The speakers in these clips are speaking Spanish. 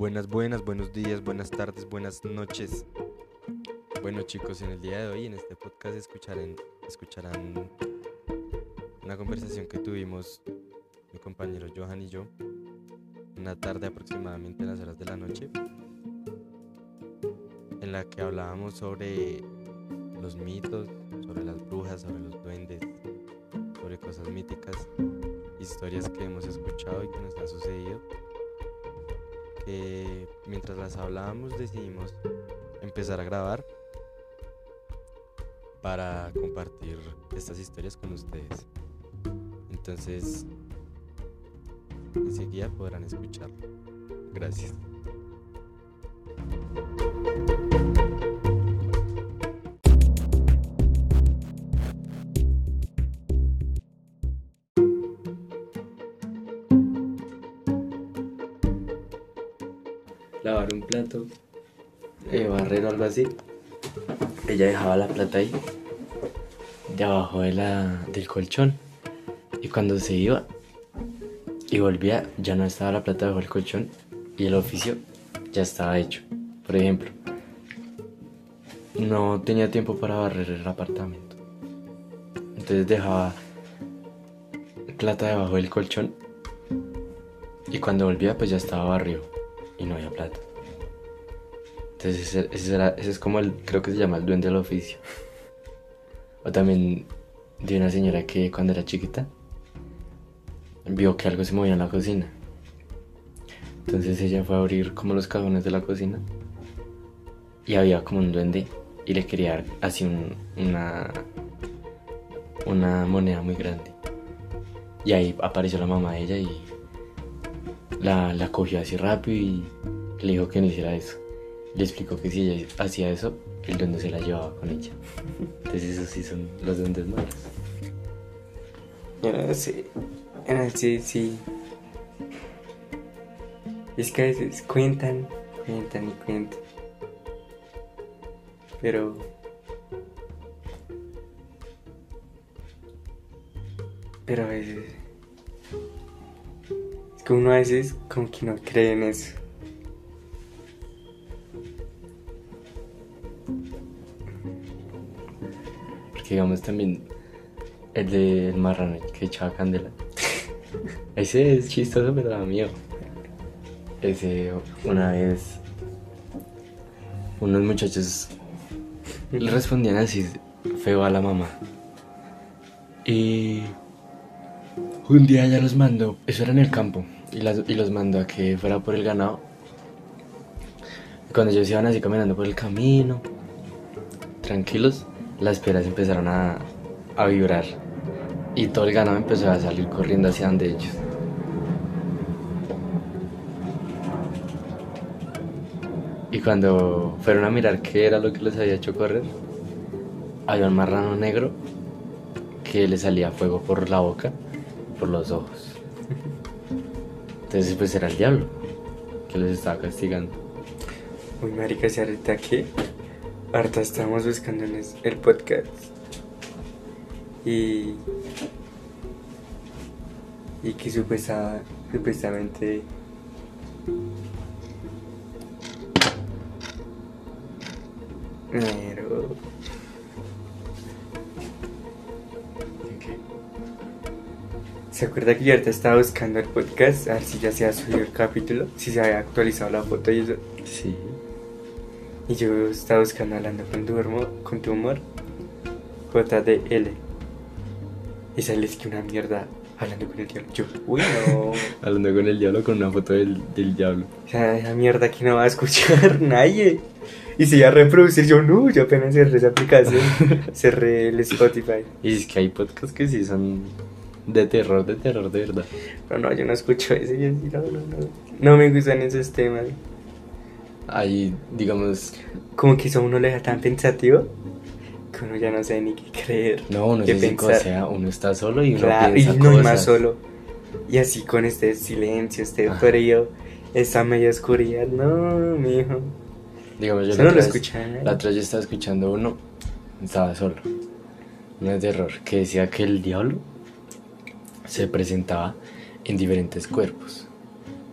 Buenas, buenas, buenos días, buenas tardes, buenas noches. Bueno chicos, en el día de hoy en este podcast escucharán, escucharán una conversación que tuvimos mi compañero Johan y yo una tarde aproximadamente en las horas de la noche en la que hablábamos sobre los mitos, sobre las brujas, sobre los duendes, sobre cosas míticas, historias que hemos escuchado y que nos han sucedido mientras las hablábamos decidimos empezar a grabar para compartir estas historias con ustedes. Entonces, enseguida podrán escucharlo. Gracias. Lavar un plato, eh, barrer o algo así, ella dejaba la plata ahí, debajo de la, del colchón. Y cuando se iba y volvía, ya no estaba la plata debajo del colchón y el oficio ya estaba hecho. Por ejemplo, no tenía tiempo para barrer el apartamento. Entonces dejaba plata debajo del colchón y cuando volvía pues ya estaba barrio y no había plata. Entonces ese, es como el, creo que se llama el duende del oficio. O también de una señora que cuando era chiquita vio que algo se movía en la cocina. Entonces ella fue a abrir como los cajones de la cocina y había como un duende y le quería dar así una, una moneda muy grande. Y ahí apareció la mamá de ella y la, la cogió así rápido y le dijo que no hiciera eso. Le explicó que si ella hacía eso, el duende se la llevaba con ella. Entonces esos sí son los duendes malos. Sí, sí, sí. Es que a veces cuentan, cuentan y cuentan. Pero... Pero a veces uno a veces como que no cree en eso. Porque digamos también el del marrano que echaba candela. Ese es chistoso, pero da miedo. Ese una vez unos muchachos le respondían así feo a la mamá. Y un día ya los mandó, eso era en el campo, y, los mandó a que fuera por el ganado. cuando ellos iban así caminando por el camino, tranquilos, las piedras empezaron a, a vibrar y todo el ganado empezó a salir corriendo hacia donde ellos. Y cuando fueron a mirar qué era lo que les había hecho correr, había un marrano negro que le salía fuego por la boca por los ojos. Entonces pues era el diablo que los estaba castigando. Uy, marica, si ahorita que ahorita estamos buscando en el podcast y y que supuesta, supuestamente pero ¿Se acuerda que yo ahorita estaba buscando el podcast? A ver si ya se ha subido el capítulo, si se había actualizado la foto y eso. Sí. Y yo estaba buscando hablando con tu humor, con tu humor JDL. Y sale que una mierda hablando con el diablo. Yo, uy, no. hablando con el diablo con una foto del, del diablo. O sea, esa mierda que no va a escuchar nadie. Y se iba a reproducir, yo no, yo apenas cerré esa aplicación, cerré el Spotify. Y es que hay podcasts que sí son de terror, de terror, de verdad. Pero no, yo no escucho eso. Yo no, no, no. No me gustan esos temas. Ahí, digamos. Como que eso uno le da tan pensativo que uno ya no sabe ni qué creer. No, uno qué pensar. O sea, uno está solo y uno claro, piensa y no cosas. más solo. Y así con este silencio, este Ajá. frío, esta media oscuridad. No, mi hijo. Digamos, yo la, no lo escuchaba. La otra yo estaba escuchando uno, estaba solo. No es de terror, que decía que el diablo se presentaba en diferentes cuerpos.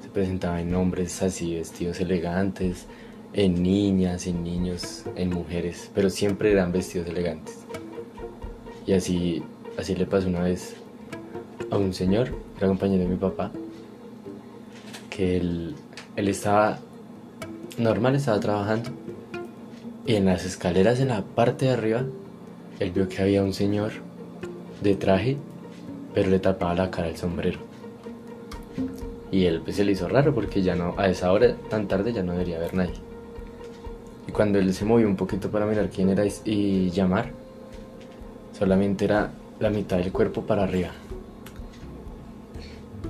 Se presentaba en hombres así vestidos elegantes, en niñas, en niños, en mujeres, pero siempre eran vestidos elegantes. Y así, así le pasó una vez a un señor, era compañero de mi papá, que él, él estaba normal, estaba trabajando, y en las escaleras en la parte de arriba, él vio que había un señor de traje, pero le tapaba la cara el sombrero. Y él pues se le hizo raro porque ya no, a esa hora tan tarde ya no debería haber nadie. Y cuando él se movió un poquito para mirar quién era y, llamar, solamente era la mitad del cuerpo para arriba.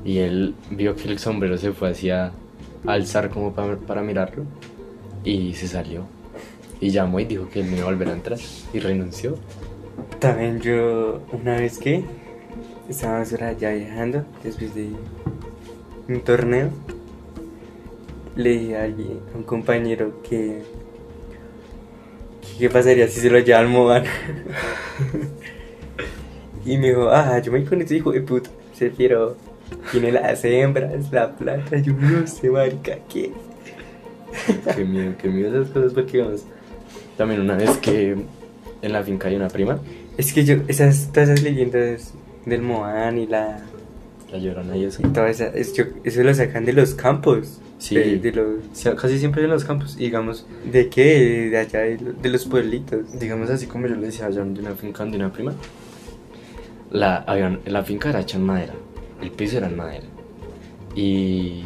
Y él vio que el sombrero se fue hacia alzar como para, para mirarlo y se salió. Y llamó y dijo que él no iba a volver a y renunció. También yo, una vez que estábamos por allá viajando, después de un torneo, le dije a alguien, a un compañero que. que ¿Qué pasaría si se lo lleva al Moban? y me dijo, ah, yo me voy con ese hijo de puta. Se quiero. Tiene las hembras, la plata. Yo no sé, marica, ¿qué? qué miedo, qué miedo esas cosas porque vamos. También una vez que en la finca hay una prima, Es que yo, esas, todas esas leyendas del Moan y la. la llorona y eso. y toda esa, es, yo- eso lo sacan de los campos. Sí. De, de los. Sí, casi siempre en los campos, digamos, ¿De qué? De allá, de, de los pueblitos. digamos así como yo le decía allá de una finca de una prima, la, había- la finca era hecha en madera, el piso era en madera. Y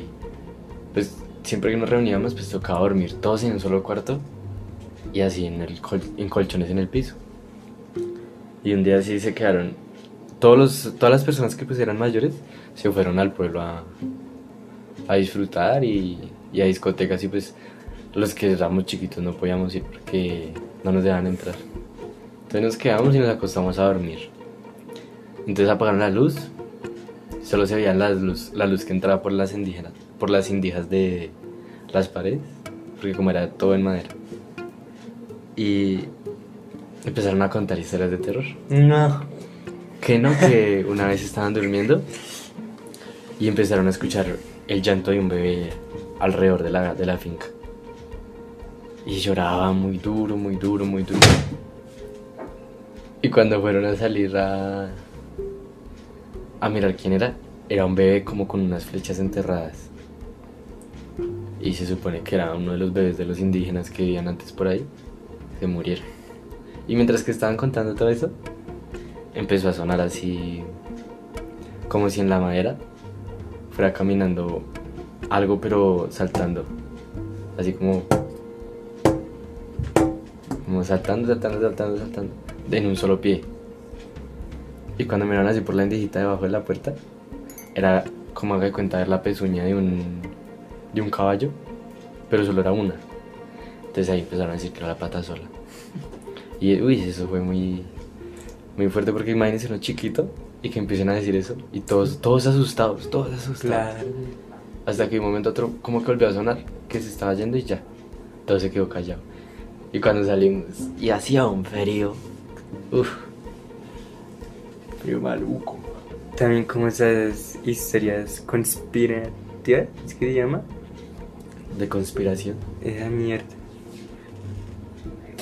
pues siempre que nos reuníamos pues tocaba dormir todos en un solo cuarto y así en, el col- en colchones en el piso. Y un día así se quedaron, todos los, todas las personas que pues eran mayores se fueron al pueblo a, a disfrutar y, a discotecas y pues los que éramos chiquitos no podíamos ir porque no nos dejaban entrar. Entonces nos quedamos y nos acostamos a dormir. Entonces apagaron la luz. Solo se veía la luz, la luz que entraba por las indígenas, por las indijas de las paredes, porque como era todo en madera. Y empezaron a contar historias de terror. No. Que no, que una vez estaban durmiendo y empezaron a escuchar el llanto de un bebé alrededor de la, de la finca. Y lloraba muy duro, muy duro, muy duro. Y cuando fueron a salir a, a mirar quién era, era un bebé como con unas flechas enterradas. Y se supone que era uno de los bebés de los indígenas que vivían antes por ahí. Se murieron. Y mientras que estaban contando todo eso, empezó a sonar así como si en la madera fuera caminando algo pero saltando. Así como como saltando saltando saltando saltando en un solo pie. Y cuando miraron así por la indijita debajo de la puerta era como haga de cuenta ver la pezuña de un de un caballo pero solo era una. Entonces ahí empezaron a decir que era la pata sola. Y uy eso fue muy muy fuerte porque imagínense uno chiquito y que empiecen a decir eso y todos, todos asustados, todos asustados. Claro. Hasta que de un momento a otro como que volvió a sonar, que se estaba yendo y ya, todo se quedó callado. Y cuando salimos, y hacía un frío, uff, frío maluco. También como esas historias conspirativas, ¿es que se llama? De conspiración. Esa mierda.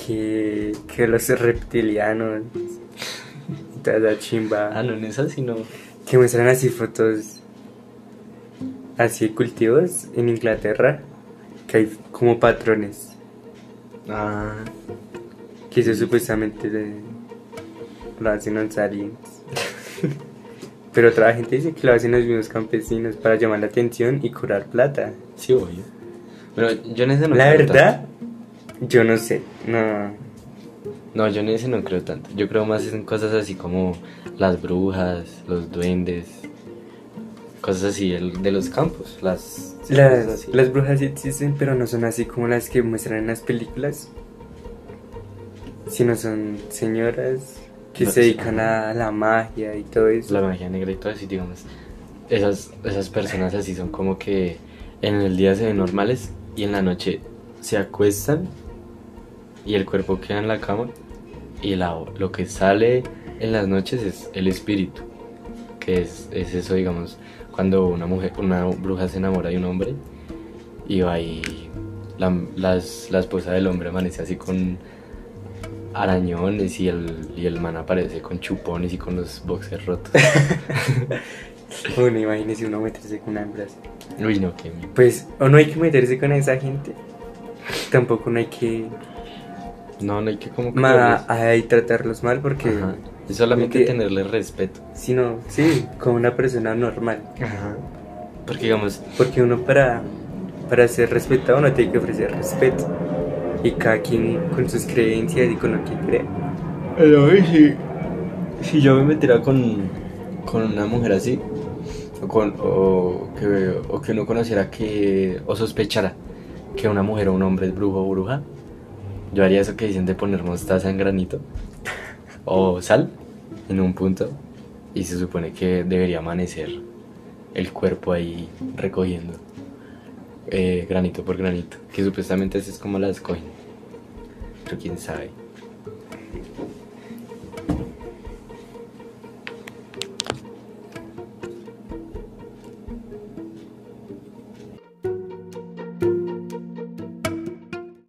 Que, que los reptilianos esa chimba. Ah, no, en esa sino. Que muestran así fotos así cultivos en Inglaterra. Que hay como patrones. Ah, Que eso supuestamente le- lo hacen los aliens. Pero otra gente dice que lo hacen los mismos campesinos para llamar la atención y curar plata. sí, obvio. Pero yo en ese no la verdad, yo no sé. No. No, yo en ese no creo tanto. Yo creo más en cosas así como las brujas, los duendes, cosas así de los campos. Las, Las, las brujas sí existen, pero no son así como las que muestran en las películas. Sino son señoras que No, se sí. dedican a la magia y todo eso. la magia negra y todo eso, y digamos, esas, esas personas así son como que en el día se ven normales y en la noche se acuestan y el cuerpo queda en la cama y la, lo que sale en las noches es el espíritu, que que es, es eso, digamos, cuando una mujer, una bruja se enamora de un hombre y va y la, las- la esposa del hombre amanece así con arañones y el, y el man aparece con chupones y con los boxers rotos. Bueno, imagínese uno meterse con una hembra así. Uy, no, qué miedo. Pues, o no hay que meterse con esa gente. Tampoco no hay que No, no hay que como que ma- verlos. ay, tratarlos mal porque, Ajá. Es solamente que- tenerle respeto. si no, sí, como una persona normal. Porque digamos, Porque uno para, para ser respetado no tiene que ofrecer respeto. Y cada quien con sus creencias y con lo que cree. Pero hoy si, si yo me metiera con, con una mujer así, o, con, o, que, o que uno conociera que, o sospechara que una mujer o un hombre es brujo o bruja, yo haría eso que dicen de poner mostaza en granito o sal en un punto y se supone que debería amanecer el cuerpo ahí recogiendo eh, granito por granito, que supuestamente así es como las cogen, pero quién sabe.